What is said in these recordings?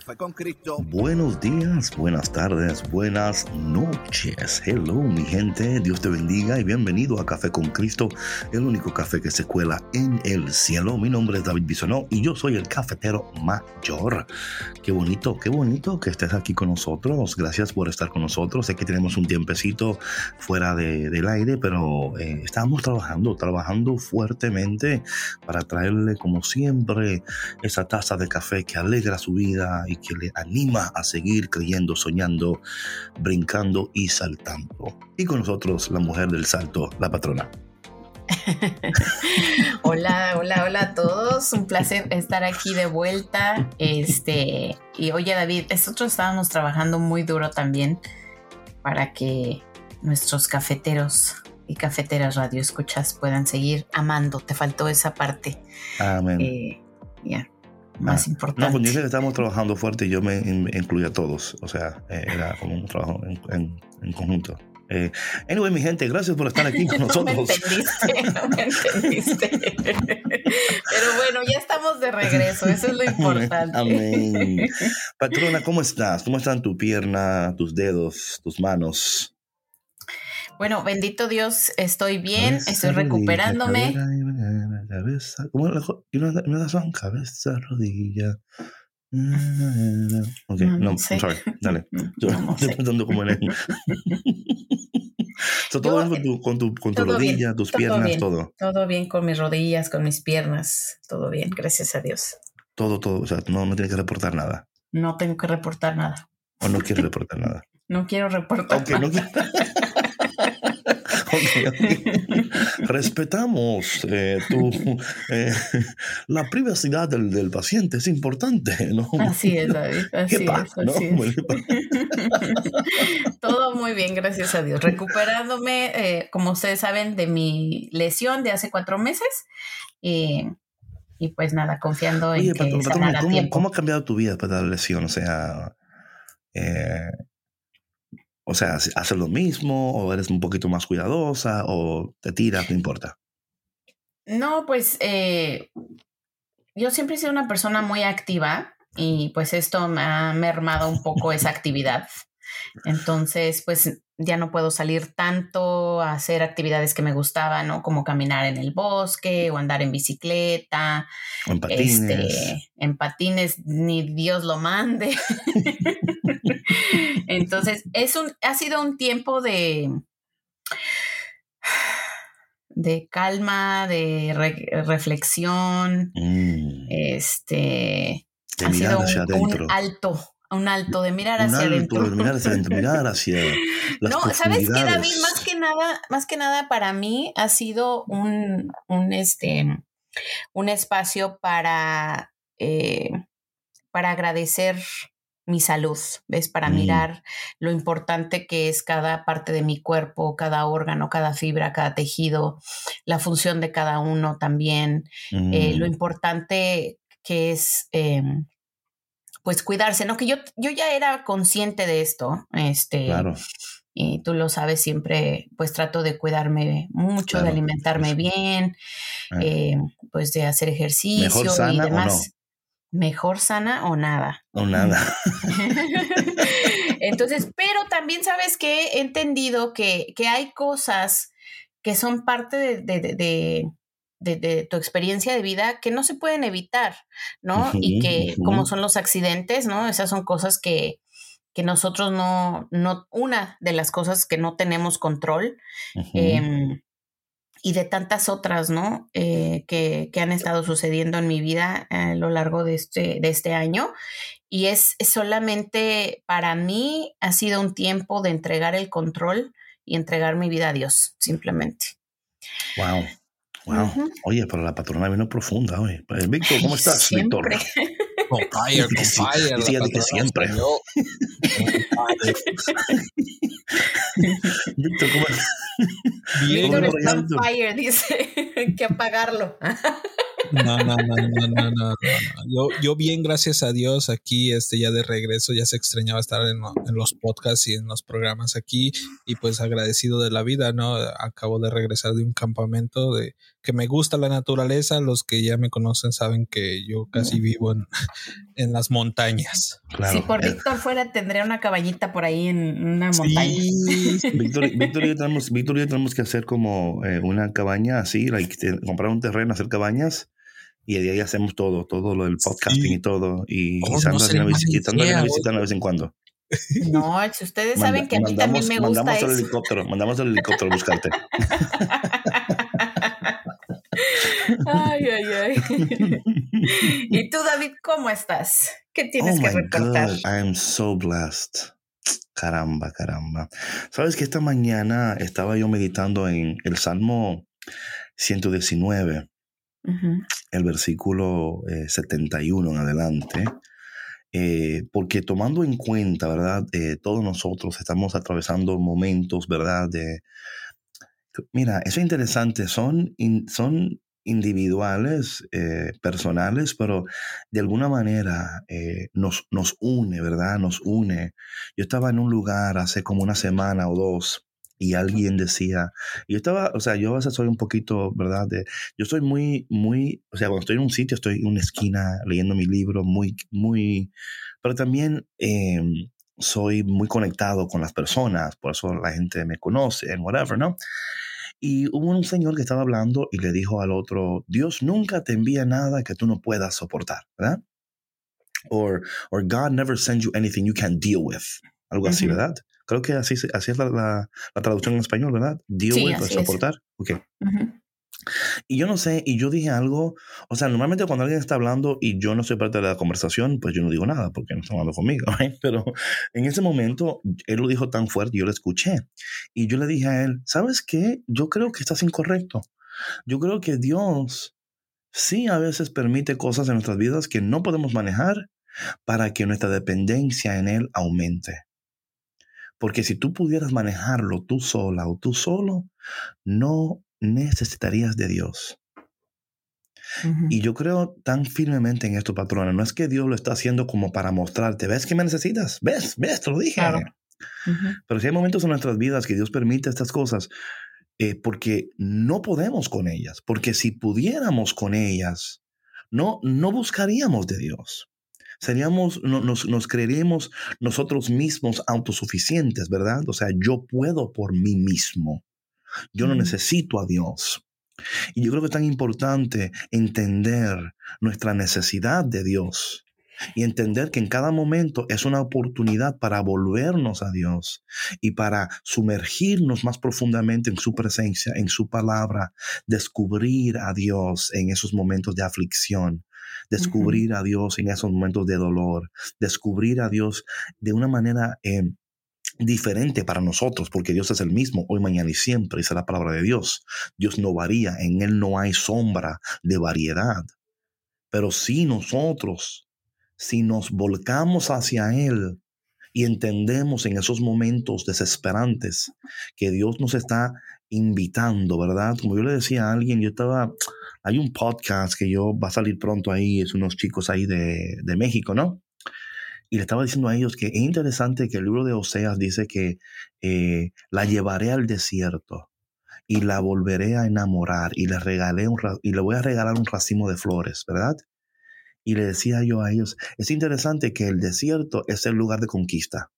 Café con Cristo. Buenos días, buenas tardes, buenas noches. Hello, mi gente. Dios te bendiga y bienvenido a Café con Cristo, el único café que se cuela en el cielo. Mi nombre es David Bisonó y yo soy el cafetero mayor. Qué bonito, qué bonito que estés aquí con nosotros. Gracias por estar con nosotros. Sé que tenemos un tiempecito fuera del aire, pero eh, estamos trabajando, trabajando fuertemente para traerle, como siempre, esa taza de café que alegra su vida y que le anima a seguir creyendo, soñando, brincando y saltando. Y con nosotros la mujer del salto, la patrona. hola, hola, hola a todos. Un placer estar aquí de vuelta. Este, y oye, David, nosotros estábamos trabajando muy duro también para que nuestros cafeteros y cafeteras radio escuchas puedan seguir amando. Te faltó esa parte. Amén. Eh, ya más importante. No, cuando dice que estamos trabajando fuerte, yo me, incluyo a todos. O sea, eh, era como un trabajo en, en, conjunto. Eh, anyway, mi gente, gracias por estar aquí con nosotros. no me entendiste, no me entendiste. Pero bueno, ya estamos de regreso, eso es lo importante. Amén. Patrona, ¿cómo estás? ¿Cómo están tu pierna, tus dedos, tus manos? Bueno, bendito Dios, estoy bien, estoy recuperándome. Cabeza, ¿Cómo y una, son cabeza, rodilla. Ok, no, no sorry, dale. Yo estoy pensando como en él. todo bien con tu, con tu, con tu rodilla, tus piernas, todo. Todo bien con mis rodillas, con mis piernas, todo bien, gracias a Dios. Todo, todo, o sea, no, no tienes que reportar nada. No tengo que reportar nada. O no quieres reportar nada. no quiero reportar okay, nada. No Respetamos eh, eh, la privacidad del, paciente, es importante, ¿no? Así es, David. Así es, así es. Todo muy bien, gracias a Dios. Recuperándome, eh, como ustedes saben, de mi lesión de hace cuatro meses. y pues nada, confiando en que ¿cómo, ¿cómo, ha cambiado tu vida de la lesión? O sea, o sea, ¿haces lo mismo o eres un poquito más cuidadosa o te tiras, no importa? No, pues eh, yo siempre he sido una persona muy activa y pues esto me ha mermado un poco esa actividad. Entonces, pues ya no puedo salir tanto a hacer actividades que me gustaban, ¿no? Como caminar en el bosque o andar en bicicleta. en patines. Este, en patines, ni Dios lo mande. Entonces, es un, ha sido un tiempo de, de calma, de reflexión. Mm. Este ha sido un, alto, un alto de mirar hacia adentro. mirar hacia adentro, mirar hacia No, ¿sabes qué, David? Más que nada, más que nada para mí ha sido un, un este, un espacio para, eh, para agradecer mi salud, ¿ves? Para mm. mirar lo importante que es cada parte de mi cuerpo, cada órgano, cada fibra, cada tejido, la función de cada uno también, eh, lo mm. importante que es, em, pues, cuidarse, ¿no? Que yo, yo ya era consciente de esto, este, claro. y tú lo sabes, siempre, pues, trato de cuidarme mucho, de alimentarme bien, eh, pues, de hacer ejercicio y demás mejor sana o nada. O nada. Entonces, pero también sabes que he entendido que, hay cosas que son parte de, de, tu experiencia de vida que no se pueden evitar, ¿no? y que como son los accidentes, ¿no? Esas son cosas que, que nosotros no, no, una de las cosas que no tenemos control y de tantas otras, ¿no? Eh, que, han estado sucediendo en mi vida a lo largo de este, de este año. Y es, solamente para mí ha sido un tiempo de entregar el control y entregar mi vida a Dios, simplemente. Wow. Wow. Oye, pero la patrona vino profunda hoy. Víctor, ¿cómo estás, Víctor? Con fire, con fire. Decía que siempre. Víctor, ¿cómo Víctor está on fire, dice. Hay que apagarlo. No, no, no, no, no, no, Yo, yo bien, gracias a Dios, aquí este, ya de regreso, ya se extrañaba estar en, en, los podcasts y en los programas aquí y pues agradecido de la vida, ¿no? Acabo de regresar de un campamento de que me gusta la naturaleza, los que ya me conocen saben que yo casi vivo en, en las montañas. Si por Víctor fuera, tendría una cabañita por ahí en una montaña. Víctor, Víctor, y yo tenemos, Víctor y yo tenemos que hacer como eh, una cabaña así, like, comprar un terreno, hacer cabañas y de ahí hacemos todo, todo lo del podcasting y todo. Y, oh, Sandra no visita, de vez en cuando. No, si ustedes saben que a mí también me gusta mandamos El helicóptero, mandamos el helicóptero a buscarte. ay, ay, ay. ¿Y tú, David, cómo estás? ¿Qué tienes oh que reportar? I am so blessed. Caramba, caramba. Sabes que esta mañana estaba yo meditando en el Salmo 119 el versículo 71 eh, en adelante, eh, porque tomando en cuenta, ¿verdad? Eh, todos nosotros estamos atravesando momentos, ¿verdad? De, mira, eso es interesante, son, son individuales, personales, pero de alguna manera nos, nos une, ¿verdad? Nos une. Yo estaba en un lugar hace como una semana o dos y alguien decía, yo estaba, o sea, yo a veces soy un poquito, ¿verdad? De, yo soy muy, muy, o sea, cuando estoy en un sitio, estoy en una esquina leyendo mi libro, muy, muy, pero también em, soy muy conectado con las personas, por eso la gente me conoce, en whatever, ¿no? Y hubo un señor que estaba hablando y le dijo al otro, Dios nunca te envía nada que tú no puedas soportar, ¿verdad? Or, or God never sends you anything you can deal with. Algo así, ¿verdad? Creo que así, así es la, la, traducción en español, ¿verdad? Deal with, soportar. Ok. Y yo no sé, y yo dije algo, o sea, normalmente cuando alguien está hablando y yo no soy parte de la conversación, pues yo no digo nada porque no está hablando conmigo, pero en ese momento él lo dijo tan fuerte, yo lo escuché y yo le dije a él, ¿sabes qué? Yo creo que estás incorrecto. Yo creo que Dios sí a veces permite cosas en nuestras vidas que no podemos manejar para que nuestra dependencia en Él aumente. Porque si tú pudieras manejarlo tú sola o tú solo, no necesitarías de Dios. Y yo creo tan firmemente en esto, patrona. No es que Dios lo está haciendo como para mostrarte, ¿ves que me necesitas? ¿Ves? ¿Ves? Te lo dije. Pero si hay momentos en nuestras vidas que Dios permite estas cosas, eh, porque no podemos con ellas. Porque si pudiéramos con ellas, no, no buscaríamos de Dios seríamos, nos, nos creeríamos nosotros mismos autosuficientes, ¿verdad? O sea, yo puedo por mí mismo. Yo no necesito a Dios. Y yo creo que es tan importante entender nuestra necesidad de Dios y entender que en cada momento es una oportunidad para volvernos a Dios y para sumergirnos más profundamente en su presencia, en su palabra, descubrir a Dios en esos momentos de aflicción, descubrir a Dios en esos momentos de dolor, descubrir a Dios de una manera eh, diferente para nosotros, porque Dios es el mismo hoy, mañana y siempre, esa es la palabra de Dios. Dios no varía, en Él no hay sombra de variedad. Pero si nosotros, si nos volcamos hacia Él y entendemos en esos momentos desesperantes que Dios nos está invitando, ¿verdad? Como yo le decía a alguien, yo estaba hay un podcast que yo va a salir pronto ahí, es unos chicos ahí de, de México, ¿no? Y le estaba diciendo a ellos que es interesante que el libro de Oseas dice que eh, la llevaré al desierto y la volveré a enamorar y le, regalé un, y le voy a regalar un racimo de flores, ¿verdad? Y le decía yo a ellos, es interesante que el desierto es el lugar de conquista.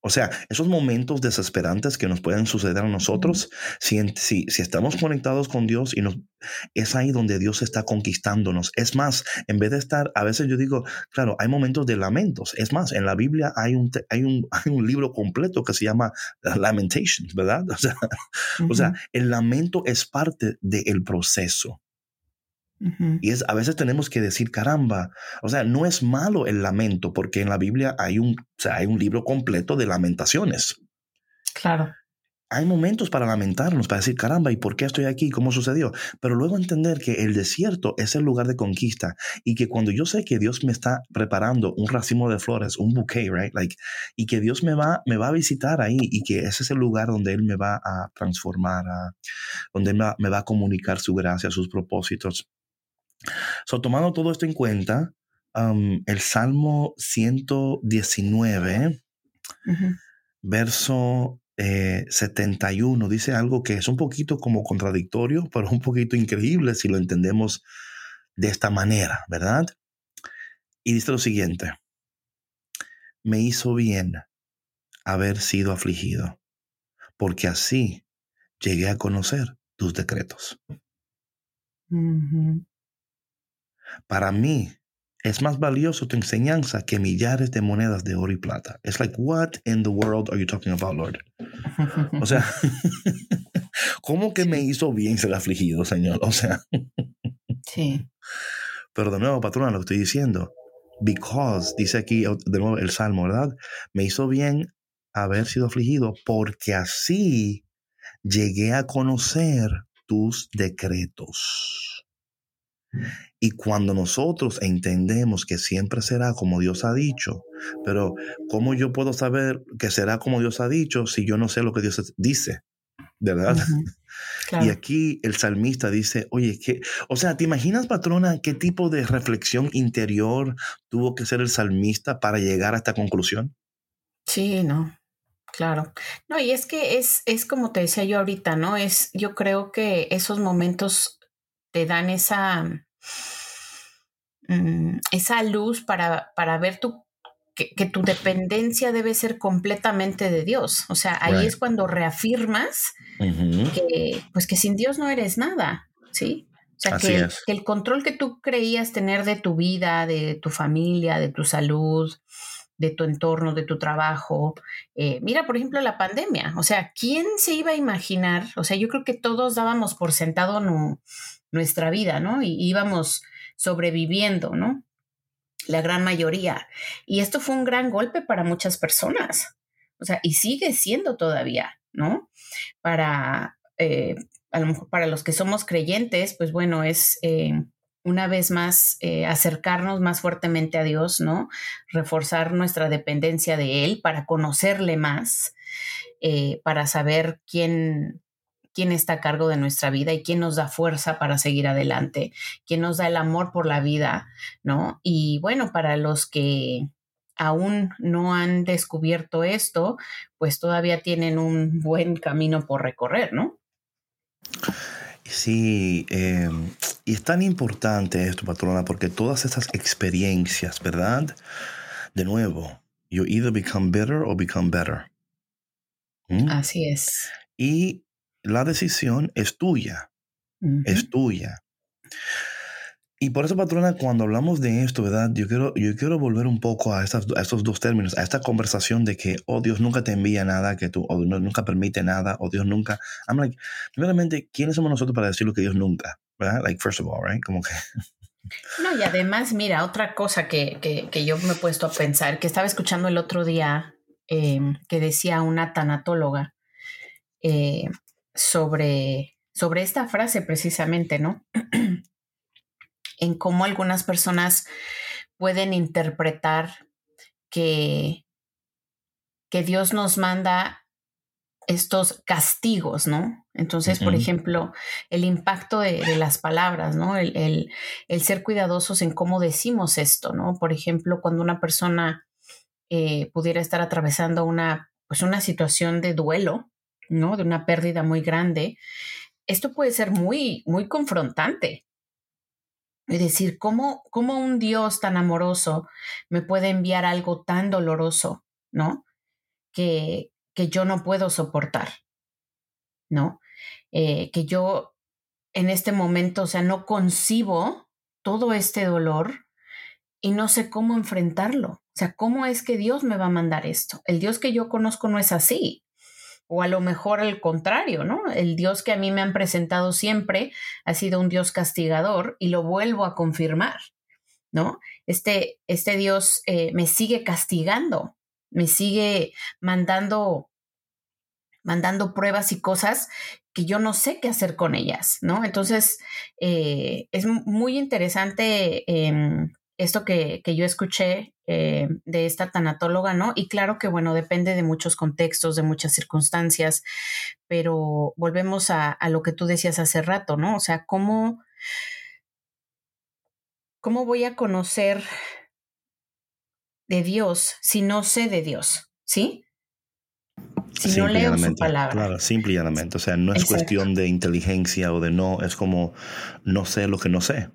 O sea, esos momentos desesperantes que nos pueden suceder a nosotros, si, si, estamos conectados con Dios y nos, es ahí donde Dios está conquistándonos. Es más, en vez de estar, a veces yo digo, claro, hay momentos de lamentos. Es más, en la Biblia hay un, hay un, hay un libro completo que se llama Lamentations, ¿verdad? O sea, o sea el lamento es parte del proceso. Y es, a veces tenemos que decir, caramba, o sea, no es malo el lamento, porque en la Biblia hay un, hay un libro completo de lamentaciones. Claro. Hay momentos para lamentarnos, para decir, caramba, ¿y por qué estoy aquí? ¿Cómo sucedió? Pero luego entender que el desierto es el lugar de conquista y que cuando yo sé que Dios me está preparando un racimo de flores, un bouquet, right? Like, y que Dios me va, me va a visitar ahí y que ese es el lugar donde Él me va a transformar, donde me va a comunicar su gracia, sus propósitos. So, tomando todo esto en cuenta, el Salmo 119, verso 71, eh, dice algo que es un poquito como contradictorio, pero un poquito increíble si lo entendemos de esta manera, ¿verdad? Y dice lo siguiente, me hizo bien haber sido afligido, porque así llegué a conocer tus decretos. Para mí, es más valioso tu enseñanza que millares de monedas de oro y plata. Es like, what in the world are you talking about, Lord? O sea, ¿cómo que me hizo bien ser afligido, Señor? O sea. sí. Pero de nuevo, patrona, lo que estoy diciendo. Because, dice aquí de nuevo el Salmo, ¿verdad? Me hizo bien haber sido afligido porque así llegué a conocer tus decretos. Y cuando nosotros entendemos que siempre será como Dios ha dicho, pero ¿cómo yo puedo saber que será como Dios ha dicho si yo no sé lo que Dios dice? ¿Verdad? Y aquí el salmista dice, oye, que, o sea, ¿te imaginas, patrona, qué tipo de reflexión interior tuvo que ser el salmista para llegar a esta conclusión? Sí, no, claro. No, y es que es, es como te decía yo ahorita, ¿no? Es, yo creo que esos momentos te dan esa, esa luz para, para ver tu, que, tu dependencia debe ser completamente de Dios. O sea, ahí es cuando reafirmas que, pues que sin Dios no eres nada, ¿sí? O sea, que, que, el control que tú creías tener de tu vida, de tu familia, de tu salud, de tu entorno, de tu trabajo. Eh, mira, por ejemplo, la pandemia. O sea, ¿quién se iba a imaginar? O sea, yo creo que todos dábamos por sentado nuestra vida, ¿no? Y íbamos sobreviviendo, ¿no? La gran mayoría. Y esto fue un gran golpe para muchas personas. O sea, y sigue siendo todavía, ¿no? Para, eh, a lo mejor para los que somos creyentes, pues bueno, es... Eh, una vez más eh, acercarnos más fuertemente a Dios, ¿no? Reforzar nuestra dependencia de Él para conocerle más, para saber quién, quién está a cargo de nuestra vida y quién nos da fuerza para seguir adelante, quién nos da el amor por la vida, ¿no? Y bueno, para los que aún no han descubierto esto, pues todavía tienen un buen camino por recorrer, ¿no? Sí, em, y es tan importante esto, patrona, porque todas estas experiencias, ¿verdad? De nuevo, you either become better or become better. ¿Mm? Así es. Y la decisión es tuya, es tuya. Y por eso, patrona, cuando hablamos de esto, ¿verdad? Yo quiero, yo quiero volver un poco a, estas, a estos dos términos, a esta conversación de que, oh, Dios nunca te envía nada, que tú, o nunca permite nada, o Dios nunca. I'm like, primeramente, ¿quiénes somos nosotros para decir lo que Dios nunca? ¿Verdad? Like, first of all, right? Como que. No, y además, mira, otra cosa que, que, que yo me he puesto a pensar, que estaba escuchando el otro día, em, que decía una tanatóloga eh, sobre, sobre esta frase precisamente, ¿no? en cómo algunas personas pueden interpretar que, que Dios nos manda estos castigos, ¿no? Entonces, por ejemplo, el impacto de, las palabras, ¿no? El, ser cuidadosos en cómo decimos esto, ¿no? Por ejemplo, cuando una persona eh, pudiera estar atravesando una, pues una situación de duelo, ¿no? De una pérdida muy grande, esto puede ser muy, muy confrontante, es decir, ¿cómo, ¿cómo un Dios tan amoroso me puede enviar algo tan doloroso, ¿no? que, que yo no puedo soportar, ¿no? Eh, que yo en este momento, o sea, no concibo todo este dolor y no sé cómo enfrentarlo. O sea, ¿cómo es que Dios me va a mandar esto? El Dios que yo conozco no es así. O a lo mejor al contrario, ¿no? El Dios que a mí me han presentado siempre ha sido un Dios castigador y lo vuelvo a confirmar, ¿no? Este, este Dios eh, me sigue castigando, me sigue mandando, mandando pruebas y cosas que yo no sé qué hacer con ellas, ¿no? Entonces, eh, es muy interesante em, esto que, que, yo escuché eh, de esta tanatóloga, ¿no? Y claro que, bueno, depende de muchos contextos, de muchas circunstancias, pero volvemos a, a lo que tú decías hace rato, ¿no? O sea, ¿cómo, cómo voy a conocer de Dios si no sé de Dios? ¿Sí? Si no leo su palabra. Claro, simple y llanamente. O sea, no es cuestión de inteligencia o de no, es como no sé lo que no sé.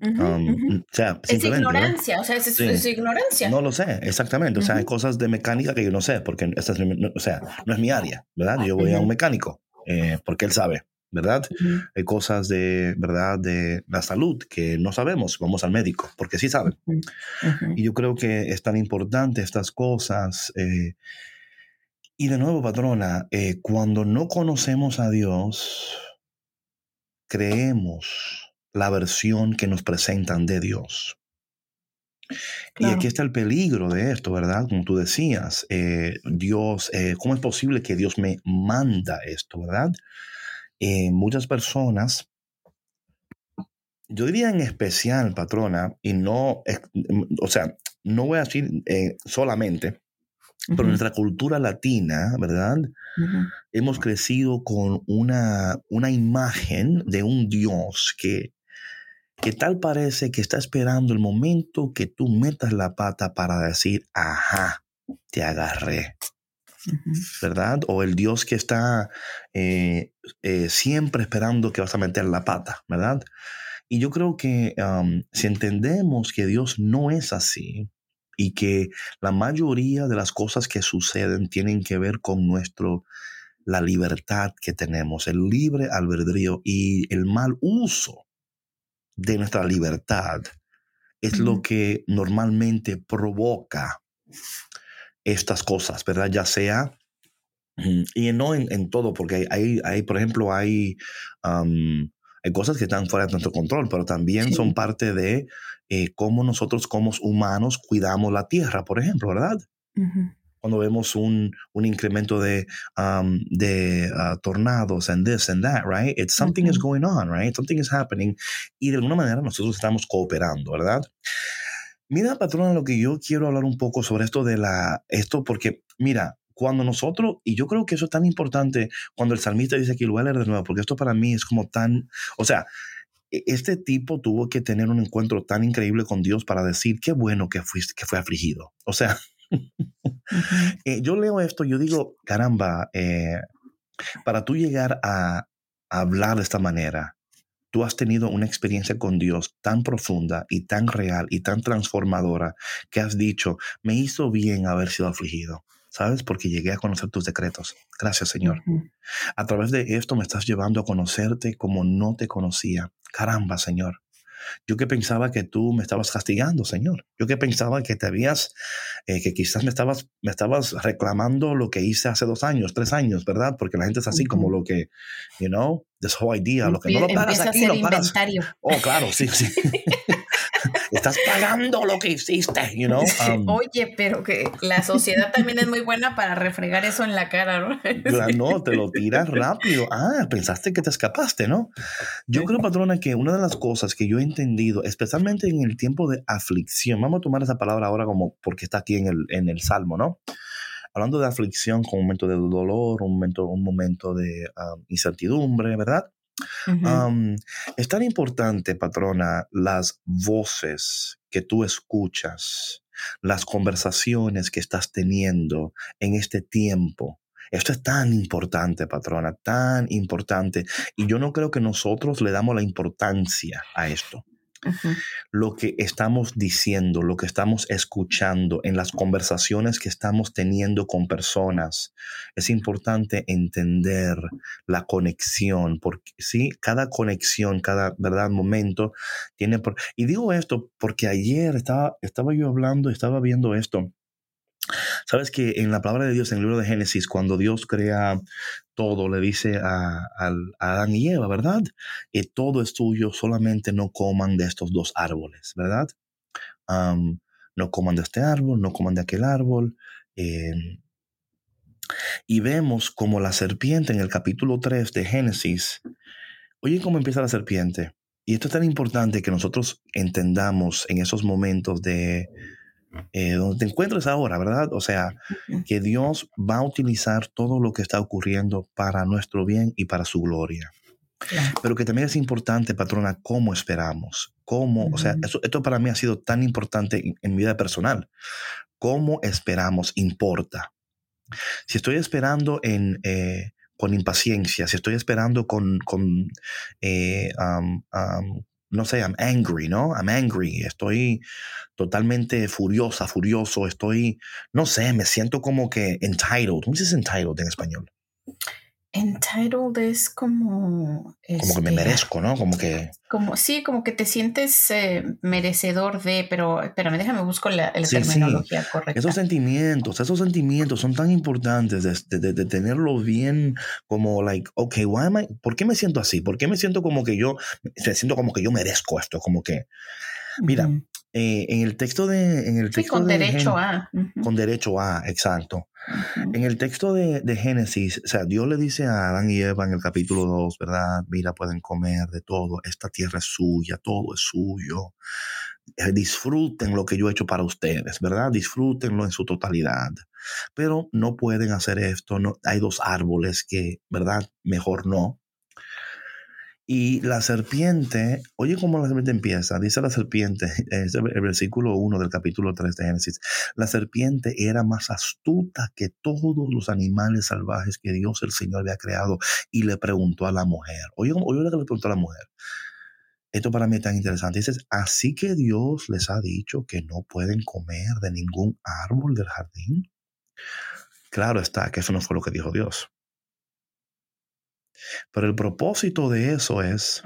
Um, o sea, es ignorancia, o sea, es, ignorancia. No lo sé, exactamente. O sea, hay cosas de mecánica que yo no sé, porque esta es, o sea, no es mi área, ¿verdad? Yo voy a un mecánico, eh, porque él sabe, ¿verdad? Hay cosas de, ¿verdad? De la salud que no sabemos, vamos al médico, porque sí saben. Y yo creo que es tan importante estas cosas. Eh, y de nuevo, patrona, eh, cuando no conocemos a Dios, creemos la versión que nos presentan de Dios. Y aquí está el peligro de esto, ¿verdad? Como tú decías, eh, Dios, eh, ¿cómo es posible que Dios me manda esto, ¿verdad? Eh, muchas personas, yo diría en especial, patrona, y no, o sea, no voy a decir solamente, pero nuestra cultura latina, ¿verdad? Hemos crecido con una, una imagen de un Dios que que tal parece que está esperando el momento que tú metas la pata para decir, ajá, te agarré. ¿Verdad? O el Dios que está eh, eh, siempre esperando que vas a meter la pata, ¿verdad? Y yo creo que si entendemos que Dios no es así y que la mayoría de las cosas que suceden tienen que ver con nuestro la libertad que tenemos, el libre albedrío y el mal uso de nuestra libertad es lo que normalmente provoca estas cosas, ¿verdad? Ya sea, y no en, todo, porque hay, hay, por ejemplo, hay, hay cosas que están fuera de nuestro control, pero también son parte de eh, cómo nosotros como humanos cuidamos la tierra, por ejemplo, ¿verdad? Cuando vemos un, un incremento de, um, de uh, tornados and this and that, right? It's something is going on, right? Something is happening. Y de alguna manera nosotros estamos cooperando, ¿verdad? Mira, patrona, lo que yo quiero hablar un poco sobre esto de la, esto porque, mira, cuando nosotros, y yo creo que eso es tan importante cuando el salmista dice que lo voy a leer de nuevo, porque esto para mí es como tan, o sea, e, este tipo tuvo que tener un encuentro tan increíble con Dios para decir qué bueno que, fuiste, que fue afligido. O sea, Eh, yo leo esto, yo digo, caramba, eh, para tú llegar a, hablar de esta manera, tú has tenido una experiencia con Dios tan profunda y tan real y tan transformadora que has dicho, me hizo bien haber sido afligido. ¿Sabes? Porque llegué a conocer tus decretos. Gracias, Señor. A través de esto me estás llevando a conocerte como no te conocía. Caramba, Señor. Yo que pensaba que tú me estabas castigando, Señor. Yo que pensaba que te habías, eh, que quizás me estabas, me estabas reclamando lo que hice hace dos años, tres años, ¿verdad? Porque la gente es así como lo que, you know, this whole idea, lo que no lo pagas aquí, lo pagas. Oh, claro, sí, sí. estás pagando lo que hiciste, you know. Um, Oye, pero que la sociedad también es muy buena para refregar eso en la cara, ¿no? no, te lo tiras rápido. Ah, pensaste que te escapaste, ¿no? Yo creo, patrona, que una de las cosas que yo he entendido, especialmente en el tiempo de aflicción, vamos a tomar esa palabra ahora como porque está aquí en el, en el Salmo, ¿no? Hablando de aflicción como un momento de dolor, un momento, un momento de um, incertidumbre, ¿verdad? Es tan importante, patrona, las voces que tú escuchas, las conversaciones que estás teniendo en este tiempo. Esto es tan importante, patrona, tan importante. Y yo no creo que nosotros le damos la importancia a esto. Lo que estamos diciendo, lo que estamos escuchando en las conversaciones que estamos teniendo con personas. Es importante entender la conexión, porque sí, cada conexión, cada verdad momento tiene por... y digo esto porque ayer estaba estaba yo hablando, estaba viendo esto. Sabes que en la palabra de Dios, en el libro de Génesis, cuando Dios crea todo, le dice a, Adán y Eva, ¿verdad? Todo es tuyo, solamente no coman de estos dos árboles, ¿verdad? no coman de este árbol, no coman de aquel árbol. Em, y vemos como la serpiente en el capítulo 3 de Génesis, oye cómo empieza la serpiente. Y esto es tan importante que nosotros entendamos en esos momentos de, eh, donde te encuentres ahora, ¿verdad? O sea, que Dios va a utilizar todo lo que está ocurriendo para nuestro bien y para su gloria. Pero que también es importante, patrona, cómo esperamos, cómo, o sea, esto para mí ha sido tan importante en, mi vida personal. Cómo esperamos importa. Si estoy esperando en, eh, con impaciencia, si estoy esperando con, con eh, no sé, I'm angry, ¿no? I'm angry, estoy totalmente furiosa, furioso, estoy, no sé, me siento como que entitled. ¿Cómo se entitled en español? Entitled es como... Como que me este, merezco, ¿no? Como que... Como, sí, como que te sientes eh, merecedor de, pero espérame, déjame busco la, terminología correcta. Esos sentimientos, esos sentimientos son tan importantes de, de, de, tenerlo bien como, like, ok, why am I, ¿por qué me siento así? ¿Por qué me siento como que yo, me siento como que yo merezco esto? Como que, mira, eh, en el texto de... En el texto con derecho a. Con derecho a, exacto. En el texto de, de, Génesis, o sea, Dios le dice a Adán y Eva en el capítulo 2, ¿verdad? Mira, pueden comer de todo, esta tierra es suya, todo es suyo. Eh, disfruten lo que yo he hecho para ustedes, ¿verdad? Disfrútenlo en su totalidad. Pero no pueden hacer esto, no, hay dos árboles que, ¿verdad? Mejor no. Y la serpiente, oye cómo la serpiente empieza, dice la serpiente, es el versículo 1 del capítulo 3 de Génesis, la serpiente era más astuta que todos los animales salvajes que Dios el Señor había creado. Y le preguntó a la mujer, oye, oye lo que le preguntó a la mujer, esto para mí es tan interesante, dice, así que Dios les ha dicho que no pueden comer de ningún árbol del jardín. Claro está que eso no fue lo que dijo Dios. Pero el propósito de eso es,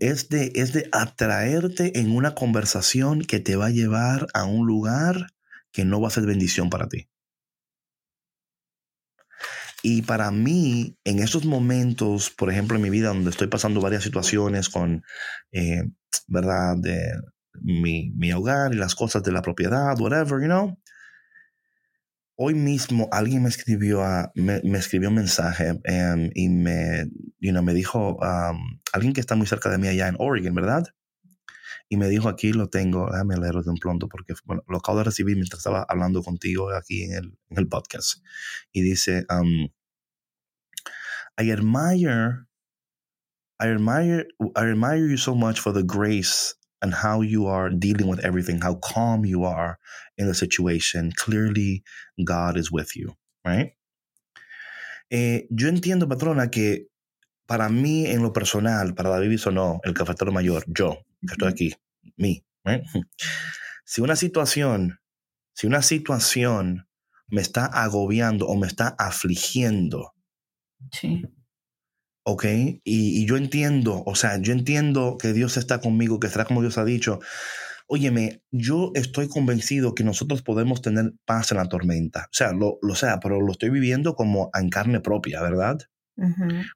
es, de, es de atraerte en una conversación que te va a llevar a un lugar que no va a ser bendición para ti. Y para mí, en esos momentos, por ejemplo, en mi vida, donde estoy pasando varias situaciones con, eh, ¿verdad?, de mi, mi, hogar y las cosas de la propiedad, whatever, you know, Hoy mismo alguien me escribió, me, escribió un mensaje em, y me, you know, me dijo, alguien que está muy cerca de mí allá en Oregon, ¿verdad? Y me dijo, aquí lo tengo, déjame leerlo de un pronto porque lo acabo de recibir mientras estaba hablando contigo aquí en el, en el podcast. Y dice, um, I admire, I admire, I admire you so much for the grace and how you are dealing with everything, how calm you are in the situation. Clearly, God is with you, right? Eh, yo entiendo, patrona, que para mí, en lo personal, para David no, el cafetero mayor, yo, que estoy aquí, mí, right? si una situación, si una situación me está agobiando o me está afligiendo, sí. ¿Ok? Y, yo entiendo, o sea, yo entiendo que Dios está conmigo, que será como Dios ha dicho. Óyeme, yo estoy convencido que nosotros podemos tener paz en la tormenta. O sea, lo, lo sea, pero lo estoy viviendo como en carne propia, ¿verdad?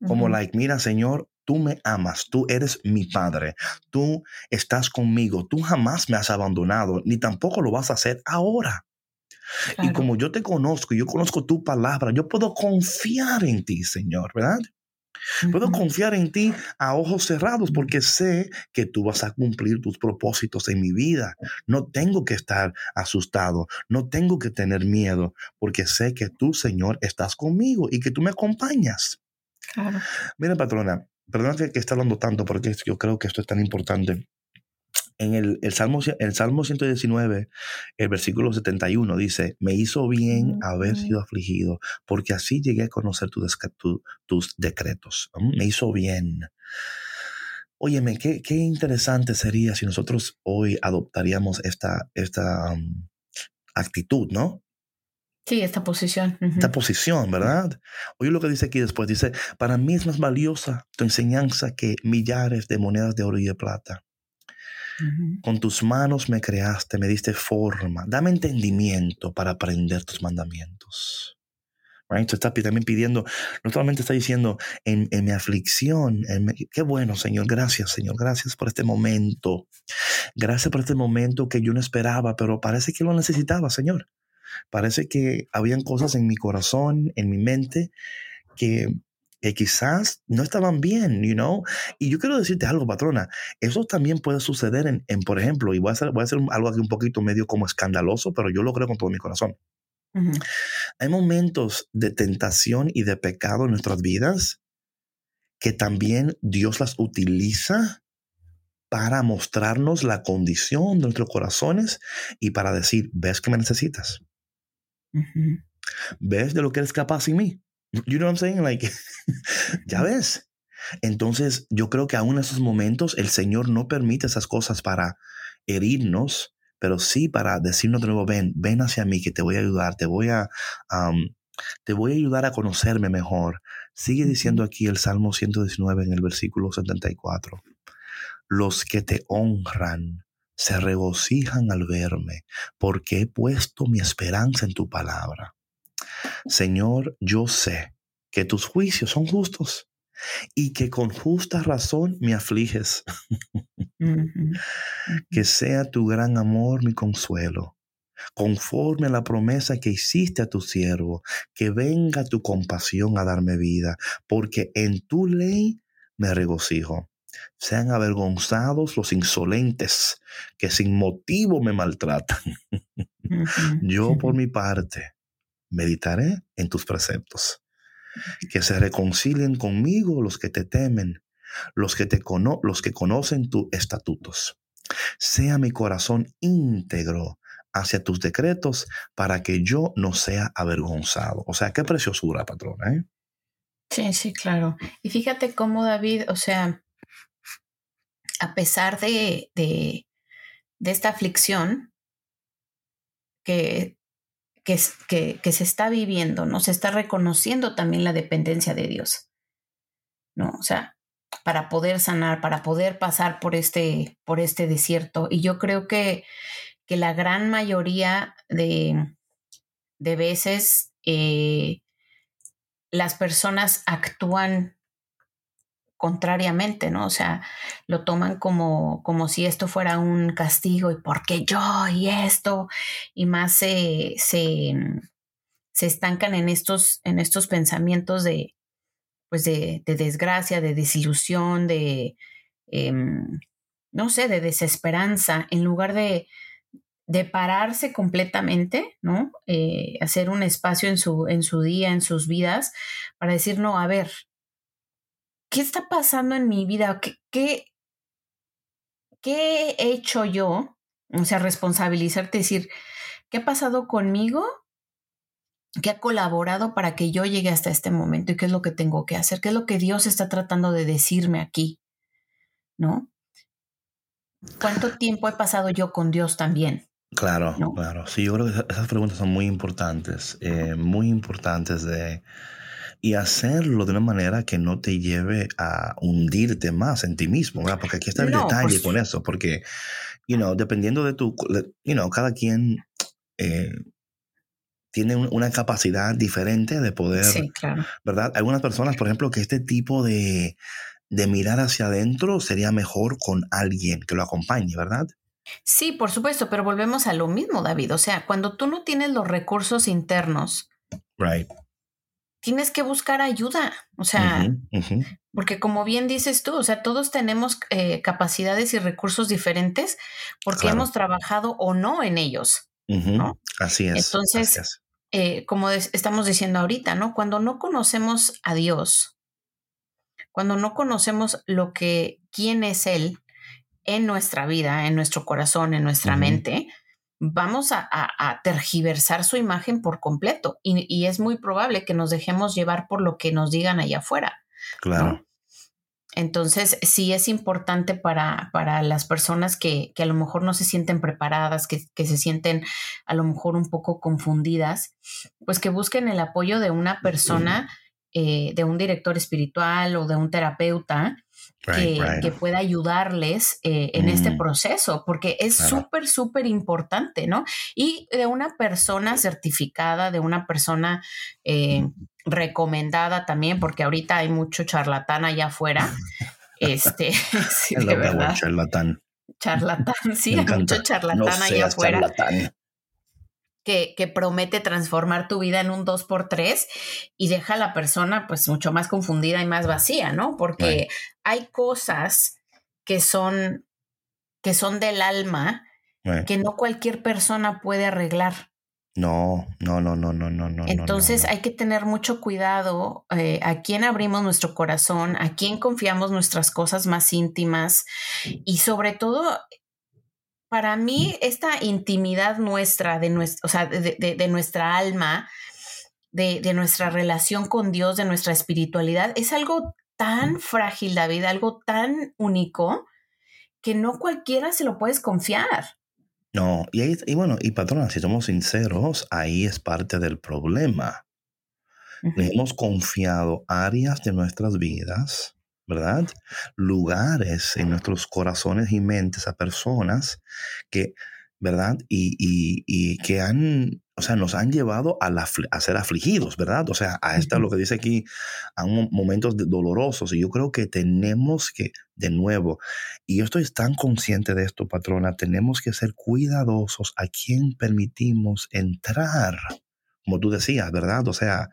Como, like, mira, Señor, tú me amas, tú eres mi padre, tú estás conmigo, tú jamás me has abandonado, ni tampoco lo vas a hacer ahora. Y como yo te conozco, yo conozco tu palabra, yo puedo confiar en ti, Señor, ¿verdad? Puedo confiar en ti a ojos cerrados porque sé que tú vas a cumplir tus propósitos en mi vida. No tengo que estar asustado, no tengo que tener miedo porque sé que tú, Señor, estás conmigo y que tú me acompañas. Mira, patrona, perdona que, que está hablando tanto porque yo creo que esto es tan importante en el, el, Salmo, el Salmo 119, el versículo 71 dice, me hizo bien haber sido afligido, porque así llegué a conocer tus decretos. Me hizo bien. óyeme, qué, qué interesante sería si nosotros hoy adoptaríamos esta, esta um, actitud, ¿no? Sí, esta posición. Esta posición, ¿verdad? Oye lo que dice aquí después. Dice, para mí es más valiosa tu enseñanza que millares de monedas de oro y de plata. Con tus manos me creaste, me diste forma. Dame entendimiento para aprender tus mandamientos. Right? está también pidiendo, no solamente está diciendo en, mi aflicción, qué bueno, Señor, gracias, Señor, gracias por este momento. Gracias por este momento que yo no esperaba, pero parece que lo necesitaba, Señor. Parece que habían cosas en mi corazón, en mi mente, que que quizás no estaban bien, you know. Y yo quiero decirte algo, patrona, eso también puede suceder en, en por ejemplo, y voy a, hacer, voy a hacer algo aquí un poquito medio como escandaloso, pero yo lo creo con todo mi corazón. Hay momentos de tentación y de pecado en nuestras vidas que también Dios las utiliza para mostrarnos la condición de nuestros corazones y para decir, ves que me necesitas. ¿Ves de lo que eres capaz en mí? You know what I'm saying? Like, ya ves. Entonces, yo creo que aún en esos momentos el Señor no permite esas cosas para herirnos, pero sí para decirnos de nuevo, ven, ven hacia mí que te voy a ayudar, te voy a, te voy a ayudar a conocerme mejor. Sigue diciendo aquí el Salmo 119 en el versículo 74. Los que te honran se regocijan al verme, porque he puesto mi esperanza en tu palabra. Señor, yo sé que tus juicios son justos y que con justa razón me afliges. que sea tu gran amor mi consuelo, conforme a la promesa que hiciste a tu siervo, que venga tu compasión a darme vida, porque en tu ley me regocijo. Sean avergonzados los insolentes que sin motivo me maltratan. Yo por mi parte meditaré en tus preceptos. Que se reconcilien conmigo los que te temen, los que, te los que conocen tus estatutos. Sea mi corazón íntegro hacia tus decretos para que yo no sea avergonzado. O sea, qué preciosura, patrona. ¿eh? Sí, sí, claro. Y fíjate cómo David, o sea, a pesar de, de esta aflicción que que, se está viviendo, ¿no? Se está reconociendo también la dependencia de Dios, ¿no? O sea, para poder sanar, para poder pasar por este, por este desierto. Y yo creo que, que la gran mayoría de, de veces eh, las personas actúan contrariamente, ¿no? O sea, lo toman como, como si esto fuera un castigo y por qué yo y esto, y más se, se, se estancan en estos, en estos pensamientos de, pues de, de desgracia, de desilusión, de, em, no sé, de desesperanza, en lugar de, de pararse completamente, ¿no? Eh, hacer un espacio en su, en su día, en sus vidas, para decir, no, a ver, ¿qué está pasando en mi vida? ¿Qué, qué, he hecho yo? O sea, responsabilizarte, decir, ¿qué ha pasado conmigo? ¿Qué ha colaborado para que yo llegue hasta este momento? ¿Y qué es lo que tengo que hacer? ¿Qué es lo que Dios está tratando de decirme aquí? ¿No? ¿Cuánto tiempo he pasado yo con Dios también? Claro, claro. Sí, yo creo que esas preguntas son muy importantes, eh, muy importantes de y hacerlo de una manera que no te lleve a hundirte más en ti mismo, ¿verdad? Porque aquí está el detalle con eso, porque, you know, dependiendo de tu, you know, cada quien eh, tiene una capacidad diferente de poder, sí, claro. ¿verdad? Algunas personas, por ejemplo, que este tipo de, de mirar hacia adentro sería mejor con alguien que lo acompañe, ¿verdad? Sí, por supuesto, pero volvemos a lo mismo, David. O sea, cuando tú no tienes los recursos internos right tienes que buscar ayuda. O sea, porque como bien dices tú, o sea, todos tenemos eh, capacidades y recursos diferentes porque hemos trabajado o no en ellos. ¿no? Así es. Entonces, eh, como estamos diciendo ahorita, ¿no? Cuando no conocemos a Dios, cuando no conocemos lo que, quién es Él en nuestra vida, en nuestro corazón, en nuestra mente, vamos a, tergiversar su imagen por completo y, es muy probable que nos dejemos llevar por lo que nos digan allá afuera. Claro. Entonces, sí es importante para, para las personas que, que, a lo mejor no se sienten preparadas, que, que, se sienten a lo mejor un poco confundidas, pues que busquen el apoyo de una persona, eh, de un director espiritual o de un terapeuta que, pueda ayudarles eh, en este mm. proceso, porque es súper, súper importante, ¿no? Y de una persona certificada, de una persona eh, recomendada también, porque ahorita hay mucho charlatán allá afuera. este, sí, de verdad. Charlatán. Charlatán, sí, hay mucho charlatán allá afuera. Que, que, promete transformar tu vida en un 2x3 y deja a la persona pues mucho más confundida y más vacía, ¿no? Porque hay cosas que son, que son del alma que no cualquier persona puede arreglar. No, no, no, no, no, no, no. Entonces hay que tener mucho cuidado eh, a quién abrimos nuestro corazón, a quién confiamos nuestras cosas más íntimas y sobre todo, para mí, esta intimidad nuestra, de, nuestra, o sea, de, de, nuestra alma, de, de nuestra relación con Dios, de nuestra espiritualidad, es algo tan frágil, David, algo tan único que no cualquiera se lo puedes confiar. No, y, y bueno, y patrona, si somos sinceros, ahí es parte del problema. hemos confiado áreas de nuestras vidas, ¿verdad? Lugares en nuestros corazones y mentes a personas que, ¿verdad? Y, y, y que han o sea, nos han llevado a, a ser afligidos, ¿verdad? O sea, a esta, lo que dice aquí, a un, momentos dolorosos. Y yo creo que tenemos que, de nuevo, y yo estoy tan consciente de esto, patrona, tenemos que ser cuidadosos a quien permitimos entrar, como tú decías, ¿verdad? O sea,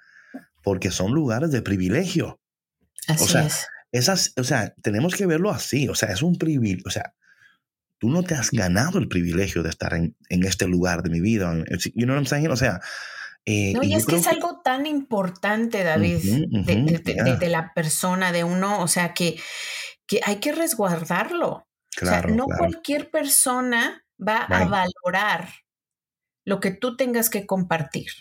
porque son lugares de privilegio. Así o sea, es. Esas, o sea, tenemos que verlo así. O sea, es un privilegio. O sea, tú no te has ganado el privilegio de estar en, en este lugar de mi vida. You know what I'm saying? O sea, eh, no, y, es que es algo tan importante, David, de, de, la persona, de uno, o sea, que, que hay que resguardarlo. Claro, o sea, no cualquier persona va a valorar lo que tú tengas que compartir.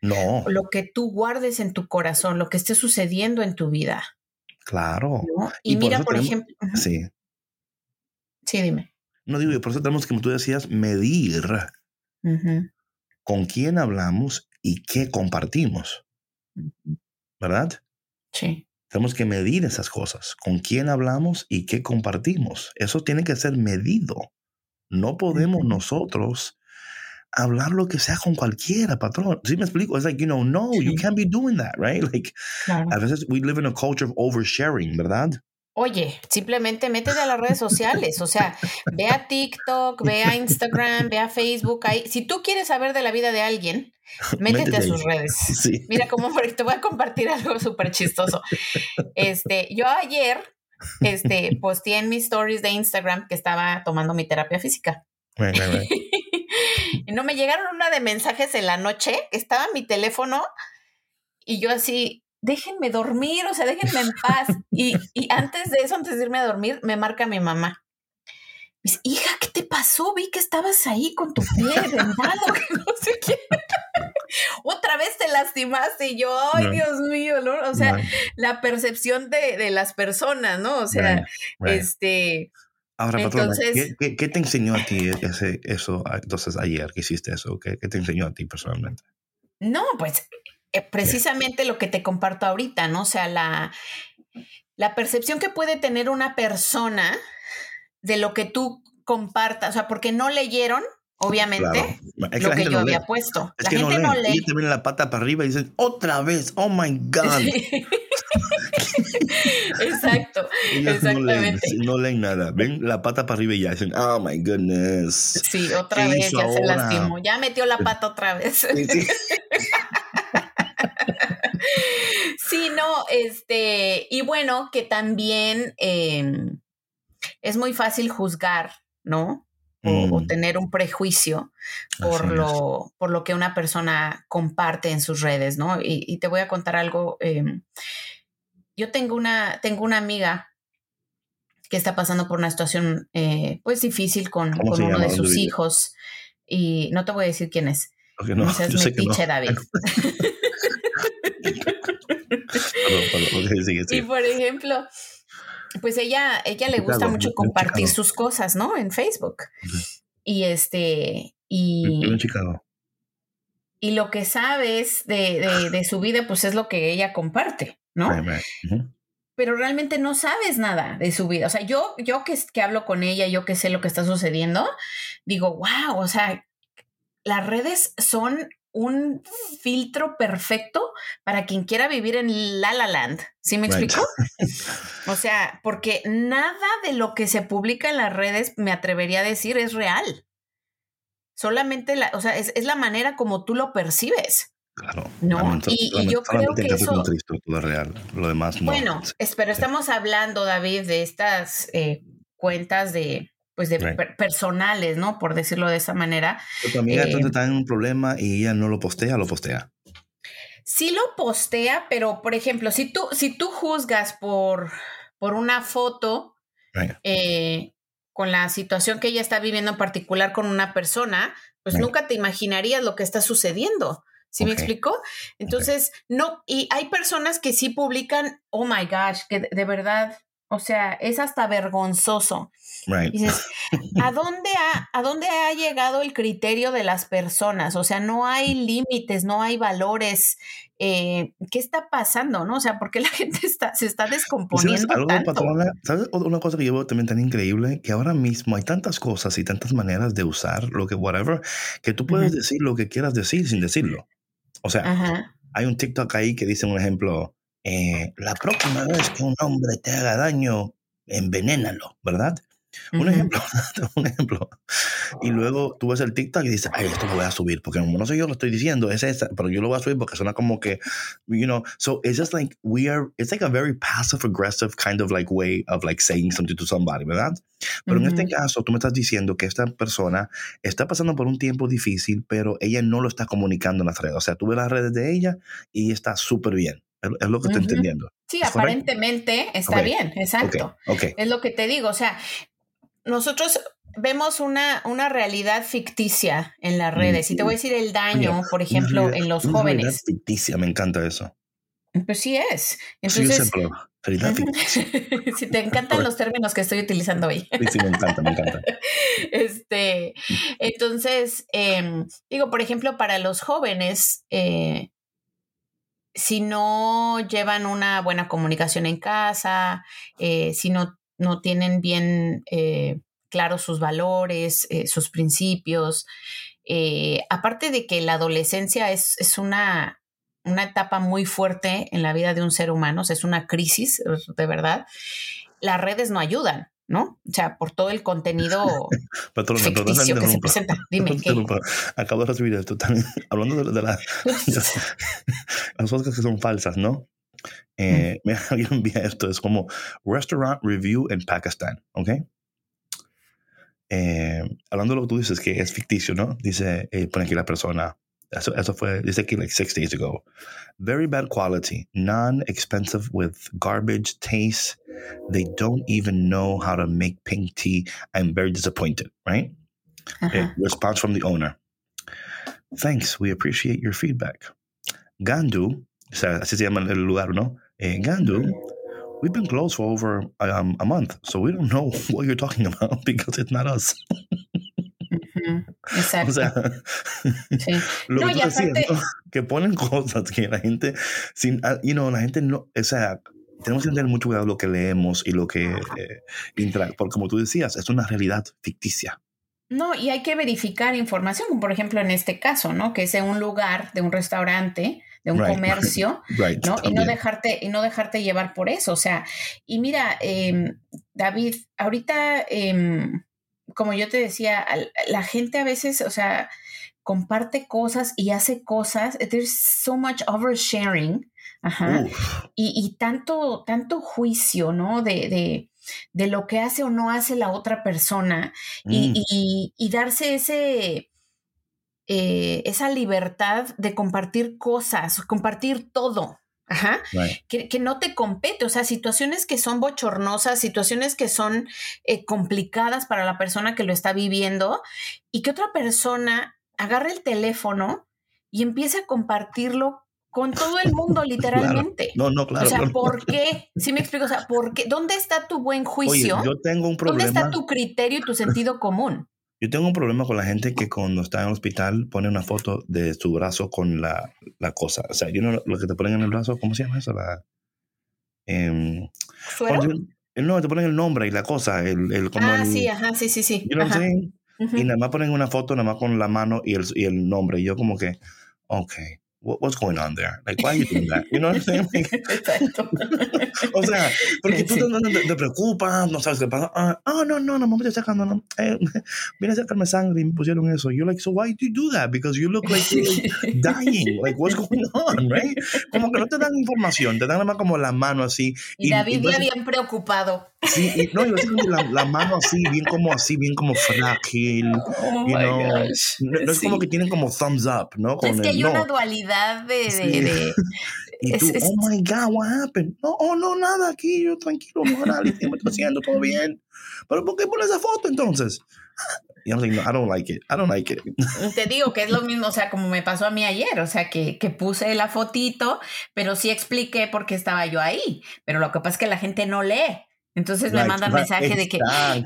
No. Lo que tú guardes en tu corazón, lo que esté sucediendo en tu vida. Claro. Y, mira, por, ejemplo. Sí. Sí, dime. No digo, por eso tenemos, como tú decías, medir con quién hablamos y qué compartimos. ¿Verdad? Sí. Tenemos que medir esas cosas, con quién hablamos y qué compartimos. Eso tiene que ser medido. No podemos nosotros hablar lo que sea con cualquiera, patrón. ¿Sí me explico? Es like, you know, no, you can't be doing that, right? Like, a veces we live in a culture of oversharing, ¿verdad? Oye, simplemente métete a las redes sociales, o sea, ve a TikTok, ve a Instagram, ve a Facebook. Ahí. Si tú quieres saber de la vida de alguien, métete, a sus redes. Mira cómo te voy a compartir algo súper chistoso. Este, yo ayer, este, posteé en mis stories de Instagram que estaba tomando mi terapia física. y no me llegaron una de mensajes en la noche, estaba mi teléfono y yo así, déjenme dormir, o sea, déjenme en paz. Y, antes de eso, antes de irme a dormir, me marca mi mamá. dice, hija, ¿qué te pasó? Vi que estabas ahí con tu pie vendado, que no sé qué. Otra vez te lastimaste y yo, ay, Dios mío, ¿no? O sea, la percepción de, las personas, ¿no? O sea, este... Ahora, entonces, ¿qué, te enseñó a ti ese, eso, entonces ayer que hiciste eso? ¿Qué, ¿Qué te enseñó a ti personalmente? No, pues eh, precisamente lo que te comparto ahorita, ¿no? O sea, la, la percepción que puede tener una persona de lo que tú compartas, o sea, porque no leyeron, obviamente, lo que yo había puesto. la gente no lee. Y te la pata para arriba y dicen, otra vez, oh my God. Exacto, exactamente. No leen, nada, ven la pata para arriba y ya dicen, oh my goodness. Sí, otra vez ya se lastimó, ya metió la pata otra vez. Sí, Sí, no, este, y bueno, que también em, es muy fácil juzgar, ¿no? O, mm. tener un prejuicio por lo, por lo que una persona comparte en sus redes, ¿no? Y, te voy a contar algo. Em, yo tengo una, tengo una amiga que está pasando por una situación eh, pues difícil con, uno de sus hijos y no te voy a decir quién es. no, no seas metiche, David. Y por ejemplo, pues ella, ella le gusta mucho compartir sus cosas, ¿no? En Facebook. Y este, y... En Chicago. Y lo que sabes de, de, su vida, pues es lo que ella comparte, ¿no? Pero realmente no sabes nada de su vida. O sea, yo, yo que, que hablo con ella, yo que sé lo que está sucediendo, digo, wow, o sea, las redes son un filtro perfecto para quien quiera vivir en La La Land. ¿Sí me explico? o sea, porque nada de lo que se publica en las redes, me atrevería a decir, es real. Solamente la, o sea, es, la manera como tú lo percibes. Claro. No, y, yo creo que eso. todo real. Lo demás no. Bueno, pero estamos hablando, David, de estas eh, cuentas de pues de personales, ¿no? Por decirlo de esa manera. Pero tu amiga eh, está en un problema y ella no lo postea, lo postea. Sí lo postea, pero por ejemplo, si tú, si tú juzgas por, por una foto eh, con la situación que ella está viviendo en particular con una persona, pues nunca te imaginarías lo que está sucediendo. ¿Sí me explico? Entonces, no, y hay personas que sí publican, oh my gosh, que de verdad o sea, es hasta vergonzoso. Dices, ¿a dónde, ha, ¿a dónde ha llegado el criterio de las personas? O sea, no hay límites, no hay valores. Eh, ¿Qué está pasando? ¿No? O sea, ¿por qué la gente está, se está descomponiendo? ¿Sabes, Una cosa que yo veo también tan increíble, que ahora mismo hay tantas cosas y tantas maneras de usar lo que, whatever, que tú puedes decir lo que quieras decir sin decirlo. O sea, hay un TikTok ahí que dice un ejemplo eh, la próxima vez que un hombre te haga daño, envenénalo, ¿verdad? Un ejemplo, un ejemplo. Y luego tú ves el TikTok y dices, ay, esto lo voy a subir, porque no sé yo lo estoy diciendo, es esa, pero yo lo voy a subir porque suena como que, you know, so it's just like we are, it's like a very passive aggressive kind of like way of like saying something to somebody, ¿verdad? Pero en este caso, tú me estás diciendo que esta persona está pasando por un tiempo difícil, pero ella no lo está comunicando en las redes. O sea, tú ves las redes de ella y está súper bien. Es lo que estoy entendiendo. Sí, aparentemente está bien, exacto. Es lo que te digo, o sea, nosotros vemos una, una realidad ficticia en las redes y te voy a decir el daño, por ejemplo, en los jóvenes. Realidad ficticia, me encanta eso. Pues sí es. Entonces, si te encantan los términos que estoy utilizando hoy. Sí, sí, me encanta, me encanta. Este, entonces, em, digo, por ejemplo, para los jóvenes, eh, si no llevan una buena comunicación en casa, eh, si no, no, tienen bien eh, claros sus valores, eh, sus principios, aparte de que la adolescencia es, es una, una, etapa muy fuerte en la vida de un ser humano, es una crisis, de verdad, las redes no ayudan. ¿no? O sea, por todo el contenido ficticio que se presenta. Dime, ¿qué? Acabo de recibir esto. hablando de, las cosas que son falsas, ¿no? Eh, me alguien envía esto, es como Restaurant Review en Pakistan, ¿ok? Eh, hablando de lo que tú dices, que es ficticio, ¿no? Dice, eh, pone aquí la persona, eso, eso fue, dice aquí like six days ago. Very bad quality, non-expensive with garbage taste. They don't even know how to make pink tea. I'm very disappointed, right? Uh-huh. response from the owner. Thanks, we appreciate your feedback. Gandu, o sea, así se llama el lugar, ¿no? Eh, Gandu, we've been closed for over um, a month, so we don't know what you're talking about because it's not us. Exacto. O sea, sí. lo no, que, que ponen cosas que la gente, sin, ah, you know, la gente no, o sea, tenemos que tener mucho cuidado lo que leemos y lo que eh, porque como tú decías, es una realidad ficticia. No, y hay que verificar información, como por ejemplo en este caso, ¿no? Que es en un lugar, de un restaurante, de un comercio, ¿no? Y no dejarte, y no dejarte llevar por eso. O sea, y mira, em, David, ahorita em, como yo te decía, la gente a veces, o sea, comparte cosas y hace cosas. There's so much oversharing. Ajá. Y, tanto, tanto juicio, ¿no? De, de, lo que hace o no hace la otra persona. Y, mm. darse ese. Eh, esa libertad de compartir cosas, compartir todo, Ajá. Que, no te compete, o sea, situaciones que son bochornosas, situaciones que son eh, complicadas para la persona que lo está viviendo y que otra persona agarre el teléfono y empiece a compartirlo con todo el mundo, literalmente. No, no, claro. O sea, ¿por qué? Sí me explico, o sea, ¿por qué? ¿Dónde está tu buen juicio? Oye, yo tengo un problema. ¿Dónde está tu criterio y tu sentido común? Yo tengo un problema con la gente que cuando está en el hospital pone una foto de su brazo con la, la cosa. O sea, yo no lo que te ponen en el brazo, ¿cómo se llama eso? La, eh, ¿Suero? no, te ponen el nombre y la cosa. El, el, como ah, el, sí, ajá, sí, sí, sí. You know what ajá. I'm saying? Y nada más ponen una foto, nada más con la mano y el, y el nombre. Y yo como que, okay, what, what's going on there? Like, why are you doing that? You know what I'm saying? Like, Exacto. o sea, porque tú Sí. te, te- preocupas, no sabes qué pasa. Ah, oh, no, no, no, me estoy sacando, no. Eh, vine a sacarme sangre y me pusieron eso. You're like, so why do you do that? Because you look like you're like, dying. Like, what's going on, right? Como que no te dan información, te dan nada más como la mano así. Y David ya bien preocupado. Sí, y, no, y así como la, la mano así, bien como así, bien como frágil. Oh you my know. gosh. No, no es Sí. como que tienen como thumbs up, ¿no? Con Es que el hay no. una dualidad de, Sí. de- Y tú, es- oh my God, what happened? No, oh, no, nada, aquí yo tranquilo, no análisis, me estoy haciendo todo bien. Pero ¿por qué pones esa foto entonces? Y I'm like, no, I don't like it, I don't like it. Te digo que es lo mismo, o sea, como me pasó a mí ayer, o sea, que, que puse la fotito, pero sí expliqué por qué estaba yo ahí. Pero lo que pasa es que la gente no lee. Entonces me mandan mensaje de que,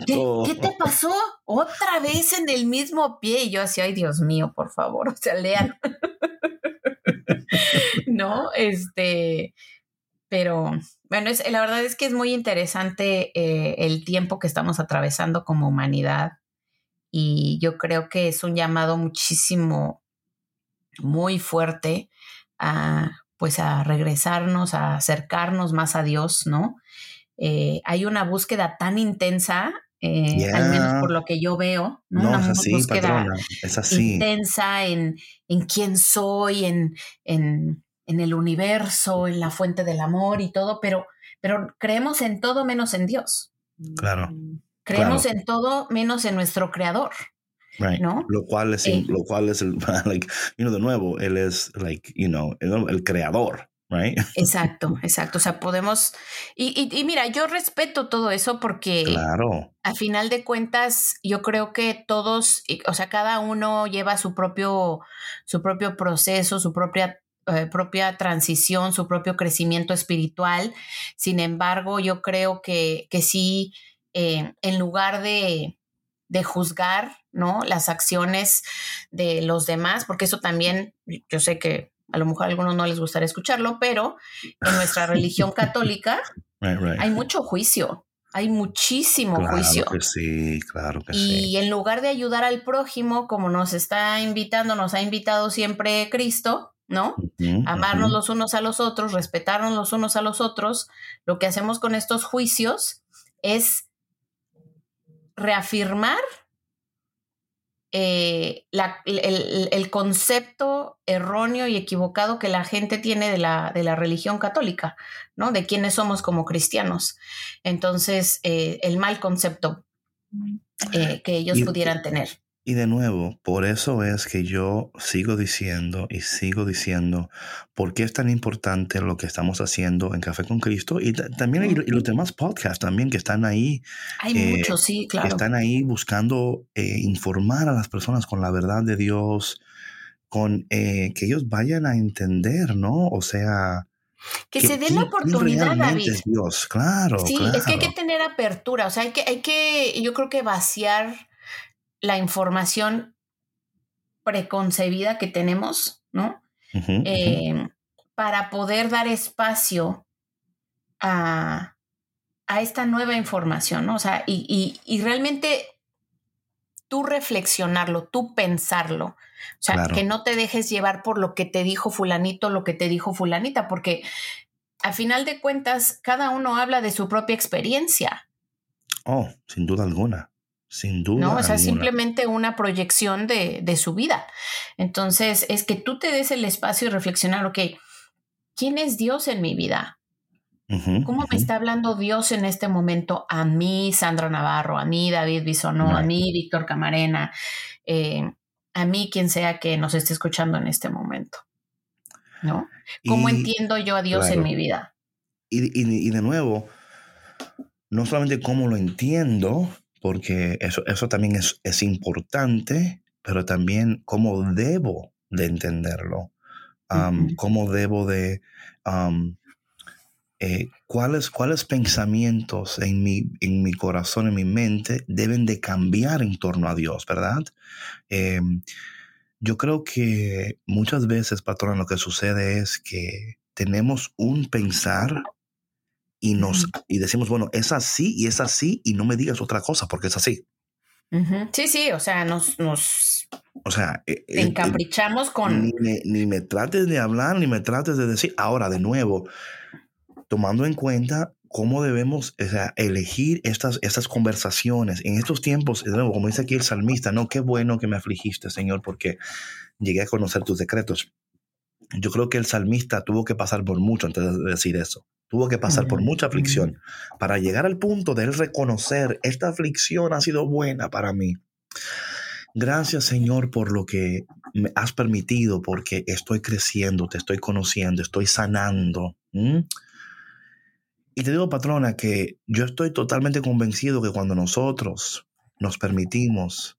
¿qué, te pasó? Otra vez en el mismo pie. Y yo así, ay, Dios mío, por favor, o sea, lean. no, este, pero bueno, es, la verdad es que es muy interesante eh, el tiempo que estamos atravesando como humanidad y yo creo que es un llamado muchísimo, muy fuerte a pues a regresarnos, a acercarnos más a Dios, ¿no? Eh, hay una búsqueda tan intensa, eh, al menos por lo que yo veo, ¿no? No, una es así, búsqueda es así. intensa en, en quién soy, en, en, en el universo, en la fuente del amor y todo, pero, pero creemos en todo menos en Dios. Claro, Creemos Claro. en todo menos en nuestro creador. right. ¿no? Lo cual es, Eh. lo cual es el, like, you know, de nuevo, él es, like, you know, el, el creador, right? Exacto, exacto. O sea, podemos... Y, y, y mira, yo respeto todo eso porque Claro, a final de cuentas yo creo que todos, o sea, cada uno lleva su propio, su propio proceso, su propia eh, propia transición, su propio crecimiento espiritual. Sin embargo, yo creo que, que sí, eh, en lugar de, de juzgar, ¿no? Las acciones de los demás, porque eso también, yo sé que a lo mejor a algunos no les gustaría escucharlo, pero en nuestra religión católica right, right. hay mucho juicio, hay muchísimo claro juicio. que sí, claro que Y sí. en lugar de ayudar al prójimo, como nos está invitando, nos ha invitado siempre Cristo, ¿no? Amarnos los unos a los otros, respetarnos los unos a los otros, lo que hacemos con estos juicios es reafirmar eh, la- el, el concepto erróneo y equivocado que la gente tiene de la, de la religión católica, ¿no? De quiénes somos como cristianos. Entonces, eh, el mal concepto eh, que ellos Y- pudieran tener. Y de nuevo, por eso es que yo sigo diciendo y sigo diciendo por qué es tan importante lo que estamos haciendo en Café con Cristo y ta- también y, los demás podcasts también que están ahí, Hay eh, muchos, sí, que claro. están ahí buscando eh, informar a las personas con la verdad de Dios, con eh, que ellos vayan a entender, ¿no? O sea, Que se den la oportunidad, David. Dios, claro. Sí, claro. es que hay que tener apertura, o sea, hay que, hay que, yo creo que vaciar la información preconcebida que tenemos, ¿no? Eh, para poder dar espacio a, a esta nueva información, ¿no? O sea, y, y- y realmente tú reflexionarlo, tú pensarlo. O sea, Claro. que no te dejes llevar por lo que te dijo fulanito, lo que te dijo fulanita, porque a final de cuentas, cada uno habla de su propia experiencia, Oh, sin duda alguna. Sin duda. ¿no? O sea, alguna. simplemente una proyección de, de su vida. Entonces, es que tú te des el espacio y reflexionar, ok, ¿quién es Dios en mi vida? ¿Cómo me está hablando Dios en este momento a mí, Sandra Navarro, a mí, David Bisonó, a mí, Víctor Camarena, eh, a mí, quien sea que nos esté escuchando en este momento? ¿No? ¿Cómo Y- entiendo yo a Dios en mi vida? Y, y- y de nuevo, no solamente cómo lo entiendo, porque eso, eso también es, es importante, pero también cómo debo de entenderlo. cómo debo de, eh, cuáles, cuáles pensamientos en mi, en mi corazón, en mi mente, deben de cambiar en torno a Dios, ¿verdad? Em, yo creo que muchas veces, patrón, lo que sucede es que tenemos un pensar y nos y decimos, bueno, es así y es así y no me digas otra cosa porque es así. Sí, sí, o sea, nos, nos o sea, eh, eh, encaprichamos con... Ni me, ni me, trates de hablar, ni me trates de decir. Ahora, de nuevo, tomando en cuenta cómo debemos o sea, elegir estas, estas conversaciones en estos tiempos, de nuevo, como dice aquí el salmista, no, qué bueno que me afligiste, Señor, porque llegué a conocer tus decretos. Yo creo que el salmista tuvo que pasar por mucho antes de decir eso. Tuvo que pasar por mucha aflicción para llegar al punto de él reconocer, esta aflicción ha sido buena para mí. Gracias Señor por lo que me has permitido, porque estoy creciendo, te estoy conociendo, estoy sanando. Y te digo, patrona, que yo estoy totalmente convencido que cuando nosotros nos permitimos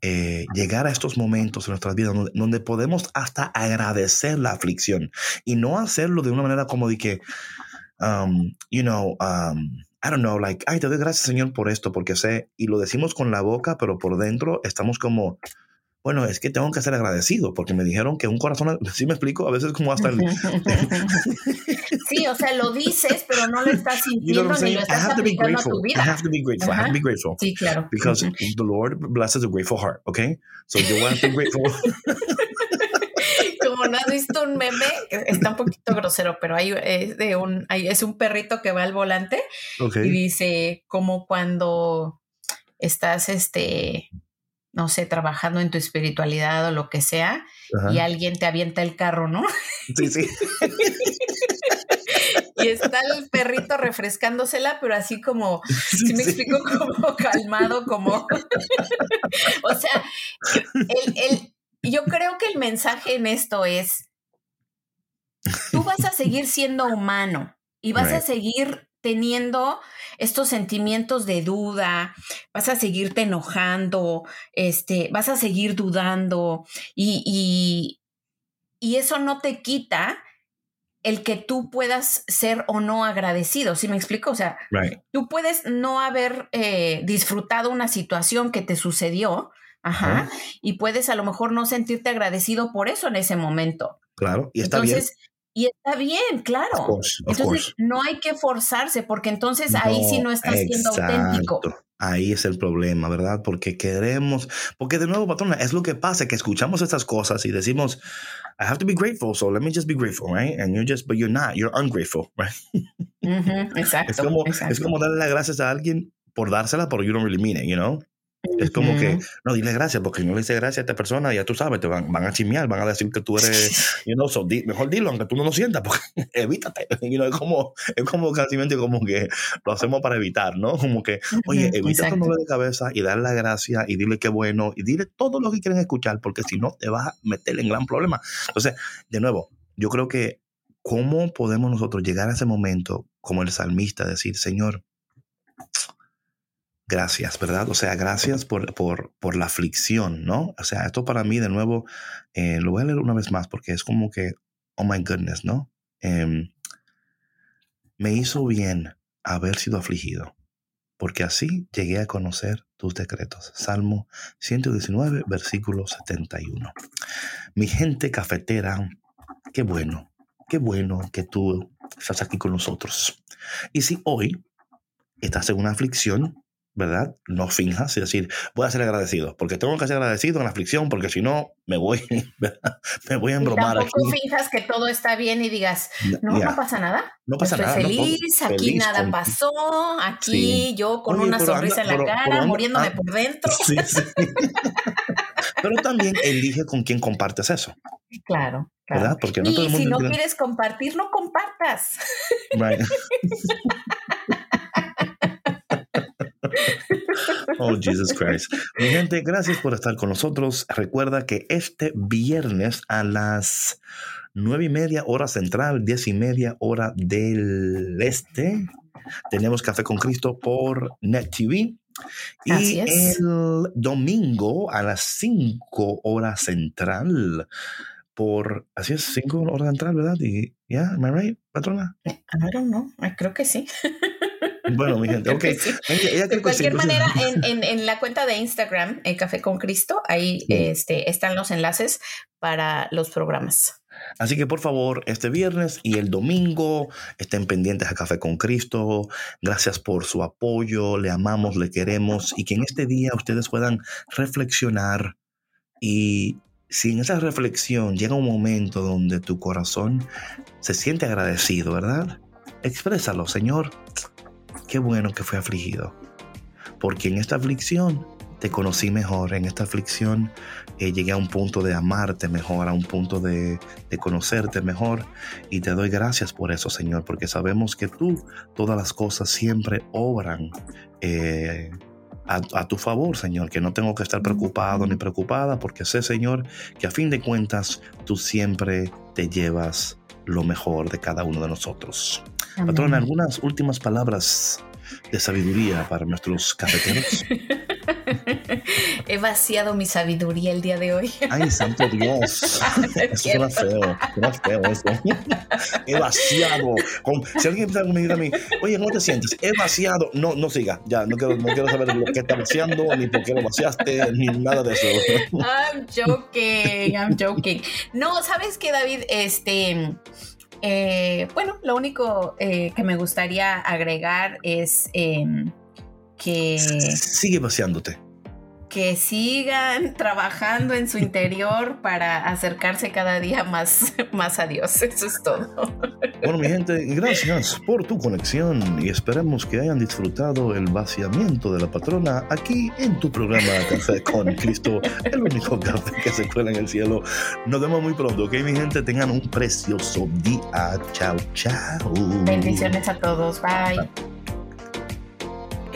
eh, llegar a estos momentos en nuestras vidas donde, podemos hasta agradecer la aflicción y no hacerlo de una manera como de que, um, you know, um, I don't know, like, ay, te doy gracias, Señor, por esto, porque sé, y lo decimos con la boca, pero por dentro estamos como, bueno, es que tengo que ser agradecido, porque me dijeron que un corazón, ¿sí me explico? A veces como hasta el... sí, o sea, lo dices, pero no lo estás sintiendo you know ni lo estás I have to be grateful. tu vida. I have to be grateful. I have to be grateful. Sí, claro. Because the Lord blesses a grateful heart, okay? So you want to be grateful. no has visto un meme, está un poquito grosero, pero hay, es, de un, es un perrito que va al volante y dice como cuando estás, este, no sé, trabajando en tu espiritualidad o lo que sea, y alguien te avienta el carro, ¿no? Sí, sí. y está el perrito refrescándosela, pero así como, si me explico, como calmado, como, o sea, el, el, yo creo que el mensaje en esto es, tú vas a seguir siendo humano y vas a seguir teniendo estos sentimientos de duda, vas a seguirte enojando, este, vas a seguir dudando y, y, eso no te quita el que tú puedas ser o no agradecido, ¿sí me explico? O sea, tú puedes no haber eh, disfrutado una situación que te sucedió, Ajá. Y puedes a lo mejor no sentirte agradecido por eso en ese momento. Claro, y está entonces, bien. Y está bien, claro. entonces no hay que forzarse porque entonces ahí sí no estás siendo auténtico. Ahí es el problema, ¿verdad? Porque queremos, porque de nuevo, patrona, es lo que pasa, que escuchamos estas cosas y decimos, I have to be grateful, so let me just be grateful, right? And you're just, but you're not, you're ungrateful, right? exacto, es como, es como darle las gracias a alguien por dársela, pero you don't really mean it, you know? Es como que, no, dile gracias, porque no le dice gracias a esta persona, ya tú sabes, te van, van a chismear, van a decir que tú eres, you know, mejor dilo, aunque tú no lo sientas, porque evítate. You know, es como, es como casi como que lo hacemos para evitar, ¿no? Como que, oye, evita tu nombre de cabeza y darle la gracia y dile qué bueno y dile todo lo que quieren escuchar, porque si no te vas a meter en gran problema. Entonces, de nuevo, yo creo que, ¿cómo podemos nosotros llegar a ese momento, como el salmista, decir, Señor, gracias, ¿verdad? O sea, gracias por, por, por, la aflicción, ¿no? O sea, esto para mí, de nuevo, eh, lo voy a leer una vez más porque es como que, oh my goodness, ¿no? Em, me hizo bien haber sido afligido, porque así llegué a conocer tus decretos. Salmo 119, versículo 71. Mi gente cafetera, qué bueno, qué bueno que tú estás aquí con nosotros. Y si hoy estás en una aflicción, ¿verdad? No finjas y decir, voy a ser agradecido, porque tengo que ser agradecido en la aflicción, porque si no, me voy, me voy a embromar. Y tampoco finjas que todo está bien y digas, no, no pasa nada. No pasa Estoy nada. Feliz, aquí nada pasó, aquí yo con una sonrisa en la cara, muriéndome ah, por dentro. Sí, sí. pero también elige con quién compartes eso. Claro. ¿Verdad? Porque no y todo el mundo si no quieres compartir, no compartas. Right. Oh, Jesus Christ. Mi gente, gracias por estar con nosotros. Recuerda que este viernes a las nueve y media hora central, diez y media hora del este, tenemos Café con Cristo por Net TV. Y el domingo a las cinco horas central por, así es, cinco horas de entrar, ¿verdad? Y ya, yeah, am I right, patrona? I don't know, creo que sí. Bueno, mi gente, ok. de cualquier manera, en, en, la cuenta de Instagram, el Café con Cristo, ahí este, están los enlaces para los programas. Así que por favor, este viernes y el domingo estén pendientes a Café con Cristo. Gracias por su apoyo, le amamos, le queremos y que en este día ustedes puedan reflexionar y si en esa reflexión llega un momento donde tu corazón se siente agradecido, ¿verdad? Exprésalo, Señor. Qué bueno que fue afligido. Porque en esta aflicción te conocí mejor, en esta aflicción eh, llegué a un punto de amarte mejor, a un punto de, conocerte mejor. Y te doy gracias por eso, Señor, porque sabemos que tú todas las cosas siempre obran. Eh, a, tu favor, Señor, que no tengo que estar preocupado ni preocupada, porque sé, Señor, que a fin de cuentas tú siempre te llevas lo mejor de cada uno de nosotros. Patrona, algunas últimas palabras de sabiduría para nuestros cafeteros. He vaciado mi sabiduría el día de hoy. Ay, santo Dios. eso era feo. Era feo eso. He vaciado. si alguien empieza a me a mí, oye, ¿cómo te sientes? He vaciado. No, no siga. Ya, no quiero, no quiero saber lo que está vaciando, ni por qué lo vaciaste, ni nada de eso. I'm joking. I'm joking. No, ¿sabes qué, David? Este. Eh, bueno, lo único eh, que me gustaría agregar es em, que... Sigue vaciándote que sigan trabajando en su interior para acercarse cada día más, más a Dios. Eso es todo. Bueno, mi gente, gracias por tu conexión y esperemos que hayan disfrutado el vaciamiento de la patrona aquí en tu programa Café con Cristo, el único café que se cuela en el cielo. Nos vemos muy pronto, ¿ok, mi gente? Tengan un precioso día. Chao, chao. Bendiciones a todos. Bye.